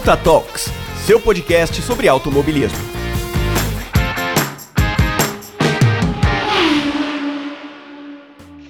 Ponta Talks, seu podcast sobre automobilismo.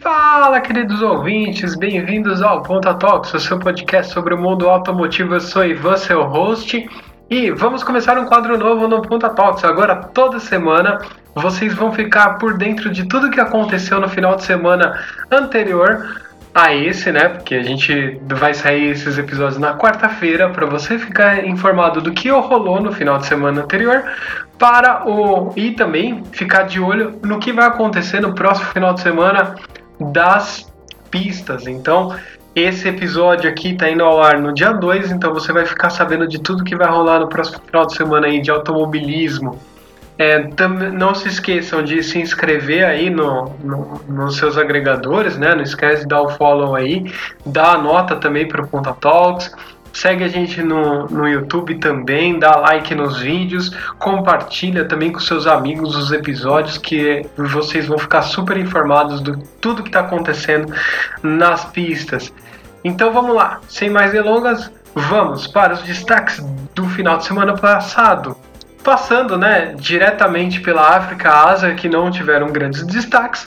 Fala, queridos ouvintes, bem-vindos ao Ponta Talks, o seu podcast sobre o mundo automotivo. Eu sou Ivan, seu host, e vamos começar um quadro novo no Ponta Talks. Agora, toda semana, vocês vão ficar por dentro de tudo que aconteceu no final de semana anterior a esse, né? Porque a gente vai sair esses episódios na quarta-feira para você ficar informado do que rolou no final de semana anterior, para o e também ficar de olho no que vai acontecer no próximo final de semana das pistas. Então, esse episódio aqui tá indo ao ar no dia 2, então você vai ficar sabendo de tudo que vai rolar no próximo final de semana aí de automobilismo é, não se esqueçam de se inscrever aí no, no, nos seus agregadores, né? Não esquece de dar o follow aí, dá a nota também para o Ponta Talks. Segue a gente no, no YouTube também, dá like nos vídeos, compartilha também com seus amigos os episódios que vocês vão ficar super informados do tudo que está acontecendo nas pistas. Então vamos lá, sem mais delongas, vamos para os destaques do final de semana passado. Passando né, diretamente pela África e Ásia, que não tiveram grandes destaques,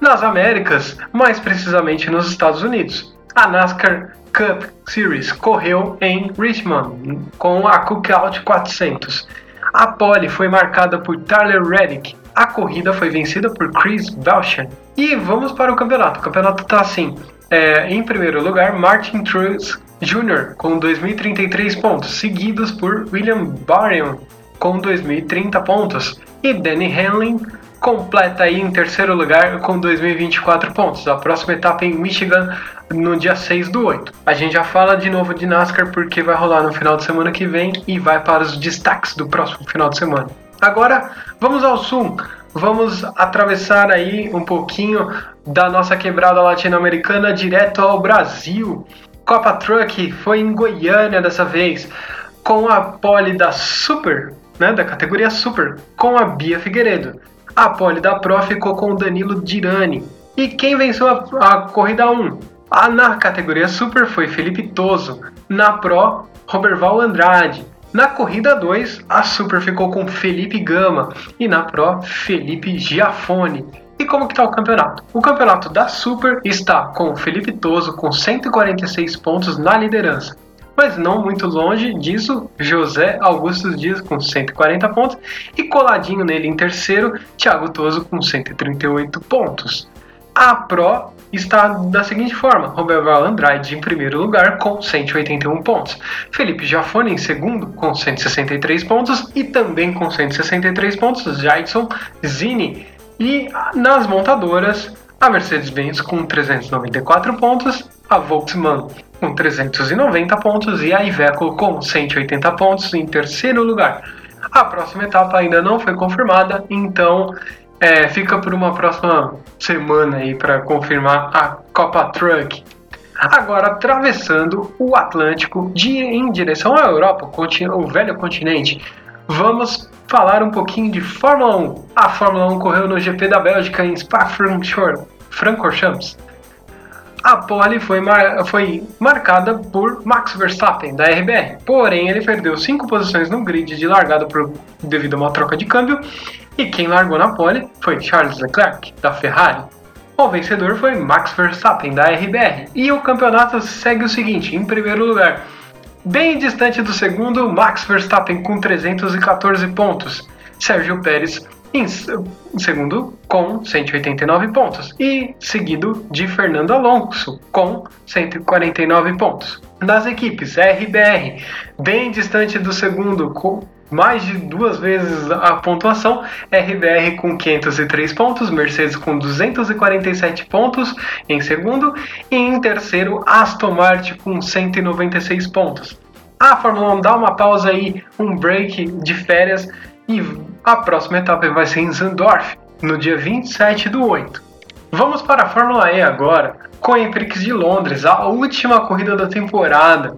nas Américas, mais precisamente nos Estados Unidos. A NASCAR Cup Series correu em Richmond com a Cookout 400. A pole foi marcada por Tyler Reddick. A corrida foi vencida por Chris Belcher. E vamos para o campeonato. O campeonato está assim: é, em primeiro lugar, Martin Truex Jr. com 2.033 pontos, seguidos por William Byron com 2.030 pontos. E Danny Hamlin completa aí em terceiro lugar com 2.024 pontos. A próxima etapa em Michigan no dia 6 do 8. A gente já fala de novo de NASCAR porque vai rolar no final de semana que vem e vai para os destaques do próximo final de semana. Agora vamos ao sul. Vamos atravessar aí um pouquinho da nossa quebrada latino-americana direto ao Brasil. Copa Truck foi em Goiânia dessa vez, com a pole da Super né, da categoria Super, com a Bia Figueiredo. A pole da Pro ficou com o Danilo Dirani. E quem venceu a, a corrida 1? A, na categoria Super foi Felipe Toso. Na Pro, Roberval Andrade. Na corrida 2, a Super ficou com Felipe Gama e na Pro, Felipe Giafone. E como que está o campeonato? O campeonato da Super está com Felipe Toso com 146 pontos na liderança mas não muito longe disso, José Augusto Dias com 140 pontos e coladinho nele em terceiro, Thiago Toso com 138 pontos. A Pro está da seguinte forma: Roberval Andrade em primeiro lugar com 181 pontos, Felipe Jafone em segundo com 163 pontos e também com 163 pontos Jackson Zini. E nas montadoras, a Mercedes-Benz com 394 pontos, a Volkswagen com 390 pontos e a Iveco com 180 pontos em terceiro lugar. A próxima etapa ainda não foi confirmada, então é, fica por uma próxima semana aí para confirmar a Copa Truck. Agora atravessando o Atlântico de, em direção à Europa, o, velho continente, vamos falar um pouquinho de Fórmula 1. A Fórmula 1 correu no GP da Bélgica em Spa-Francorchamps. A pole foi, mar foi marcada por Max Verstappen, da RBR. Porém, ele perdeu 5 posições no grid de largada por, devido a uma troca de câmbio. E quem largou na pole foi Charles Leclerc, da Ferrari. O vencedor foi Max Verstappen, da RBR. E o campeonato segue o seguinte: em primeiro lugar, Bem distante do segundo, Max Verstappen com 314 pontos. Sérgio Pérez em segundo com 189 pontos e seguido de Fernando Alonso com 149 pontos. Nas equipes RBR, bem distante do segundo com mais de duas vezes a pontuação, RBR com 503 pontos, Mercedes com 247 pontos em segundo e em terceiro Aston Martin com 196 pontos. A Fórmula 1 dá uma pausa aí, um break de férias e a próxima etapa vai ser em Zandorf, no dia 27 do 8. Vamos para a Fórmula E agora, com a Prix de Londres, a última corrida da temporada.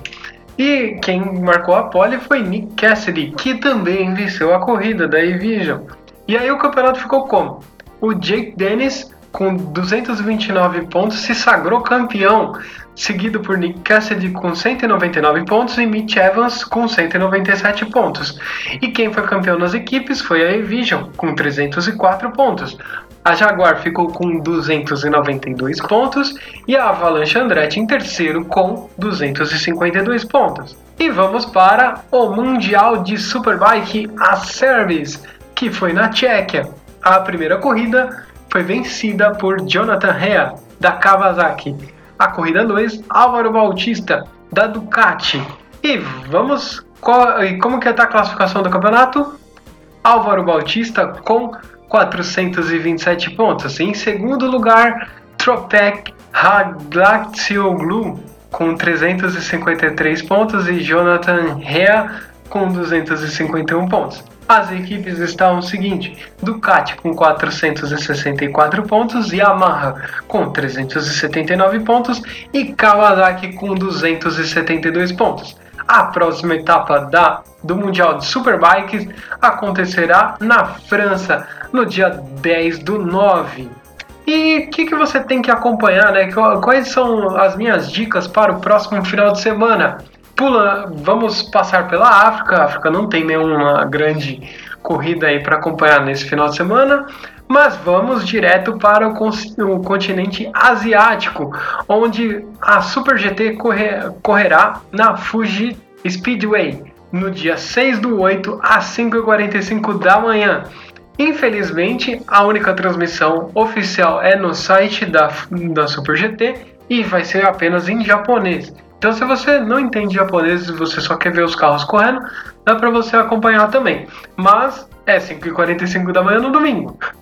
E quem marcou a pole foi Nick Cassidy, que também venceu a corrida da Evision. E aí o campeonato ficou como? O Jake Dennis com 229 pontos, se sagrou campeão, seguido por Nick Cassidy com 199 pontos e Mitch Evans com 197 pontos. E quem foi campeão nas equipes foi a Evision, com 304 pontos. A Jaguar ficou com 292 pontos e a Avalanche Andretti em terceiro com 252 pontos. E vamos para o Mundial de Superbike, a Service, que foi na Tchequia. A primeira corrida foi vencida por Jonathan Rea, da Kawasaki. A corrida 2, Álvaro Bautista, da Ducati. E vamos. Como que está a classificação do campeonato? Álvaro Bautista com 427 pontos. Em segundo lugar, Tropek Haglaxioglu com 353 pontos e Jonathan Rea com 251 pontos. As equipes estão o seguinte: Ducati com 464 pontos, Yamaha com 379 pontos e Kawasaki com 272 pontos. A próxima etapa da, do Mundial de Superbikes acontecerá na França no dia 10 do 9. E o que, que você tem que acompanhar, né? Quais são as minhas dicas para o próximo final de semana? Pula, vamos passar pela África. A África não tem nenhuma grande corrida aí para acompanhar nesse final de semana, mas vamos direto para o, o continente asiático, onde a Super GT correr, correrá na Fuji Speedway no dia 6 do 8 às 5h45 da manhã. Infelizmente, a única transmissão oficial é no site da, da Super GT e vai ser apenas em japonês. Então, se você não entende japonês e você só quer ver os carros correndo, dá para você acompanhar também. Mas é 5h45 da manhã no domingo.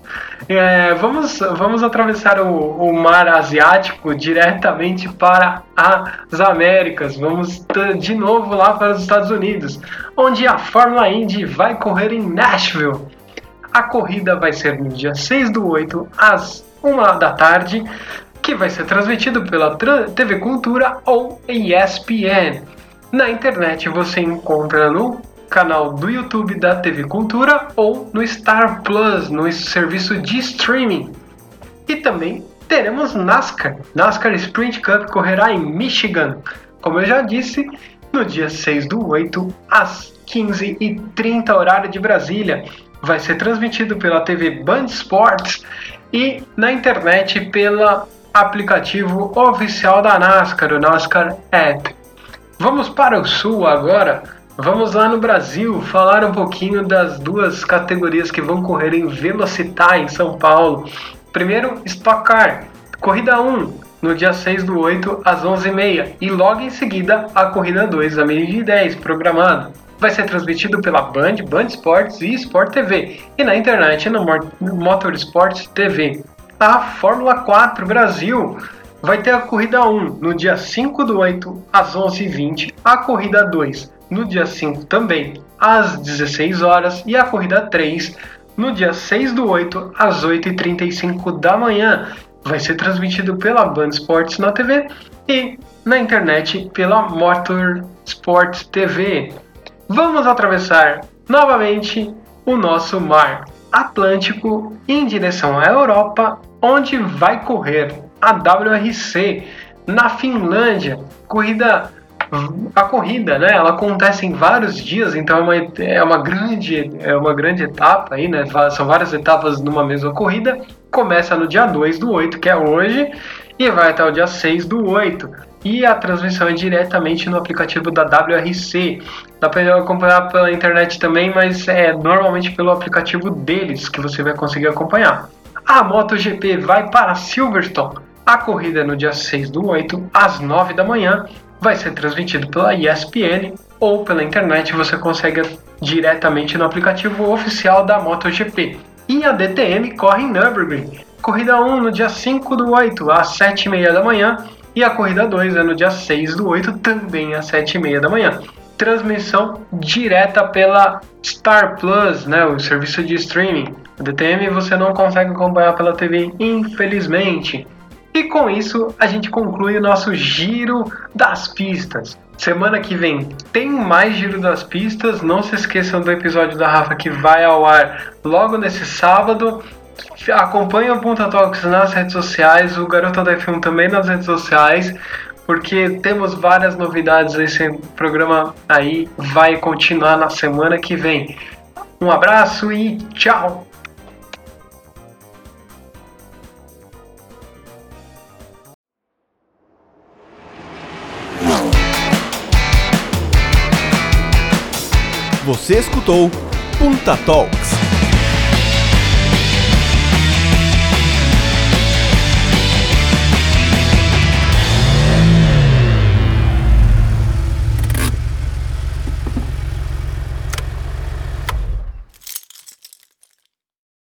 É, vamos, vamos atravessar o, o, mar Asiático diretamente para as Américas. Vamos de novo lá para os Estados Unidos, onde a Fórmula Indy vai correr em Nashville. A corrida vai ser no dia 6 do 8 às 1 da tarde, que vai ser transmitido pela TV Cultura ou ESPN. Na internet você encontra no canal do YouTube da TV Cultura ou no Star Plus, no serviço de streaming. E também teremos NASCAR. NASCAR Sprint Cup correrá em Michigan, como eu já disse, no dia 6 do 8 às 15h30 horário de Brasília. Vai ser transmitido pela TV Band Sports e na internet pelo aplicativo oficial da NASCAR, o NASCAR App. Vamos para o sul agora Vamos lá no Brasil falar um pouquinho das duas categorias que vão correr em Velocitar em São Paulo. Primeiro, Stock Car, corrida 1, no dia 6 do 8 às 11h30 e logo em seguida a corrida 2 a meio-dia 10 programado. Vai ser transmitido pela Band, Band Sports e Sport TV e na internet no Motorsports TV. A Fórmula 4 Brasil vai ter a corrida 1 no dia 5 do 8 às 11h20, a corrida 2 no dia 5 também, às 16 horas, e a corrida 3 no dia 6 do 8, às 8h35 da manhã. Vai ser transmitido pela Band Sports na TV e na internet pela Motor Sports TV. Vamos atravessar novamente o nosso mar Atlântico em direção à Europa, onde vai correr a WRC na Finlândia, corrida a corrida, né? Ela acontece em vários dias, então é uma, é uma grande é uma grande etapa aí, né? São várias etapas numa mesma corrida. Começa no dia 2 do 8, que é hoje, e vai até o dia 6 do 8. E a transmissão é diretamente no aplicativo da WRC. Dá para acompanhar pela internet também, mas é normalmente pelo aplicativo deles que você vai conseguir acompanhar. A MotoGP vai para Silverstone. A corrida é no dia 6 do 8, às 9 da manhã, vai ser transmitido pela ESPN ou pela internet, você consegue diretamente no aplicativo oficial da MotoGP. E a DTM corre em Nürburgring. Corrida 1 no dia 5 do 8 às 7h30 da manhã e a corrida 2 é no dia 6 do 8 também às 7h30 da manhã. Transmissão direta pela Star Plus, né, o serviço de streaming. DTM você não consegue acompanhar pela TV, infelizmente. E com isso a gente conclui o nosso giro das pistas. Semana que vem tem mais giro das pistas. Não se esqueçam do episódio da Rafa que vai ao ar logo nesse sábado. acompanhe o Punta Talks nas redes sociais, o Garota da F1 também nas redes sociais, porque temos várias novidades. Esse programa aí vai continuar na semana que vem. Um abraço e tchau! Você escutou Punta Talks.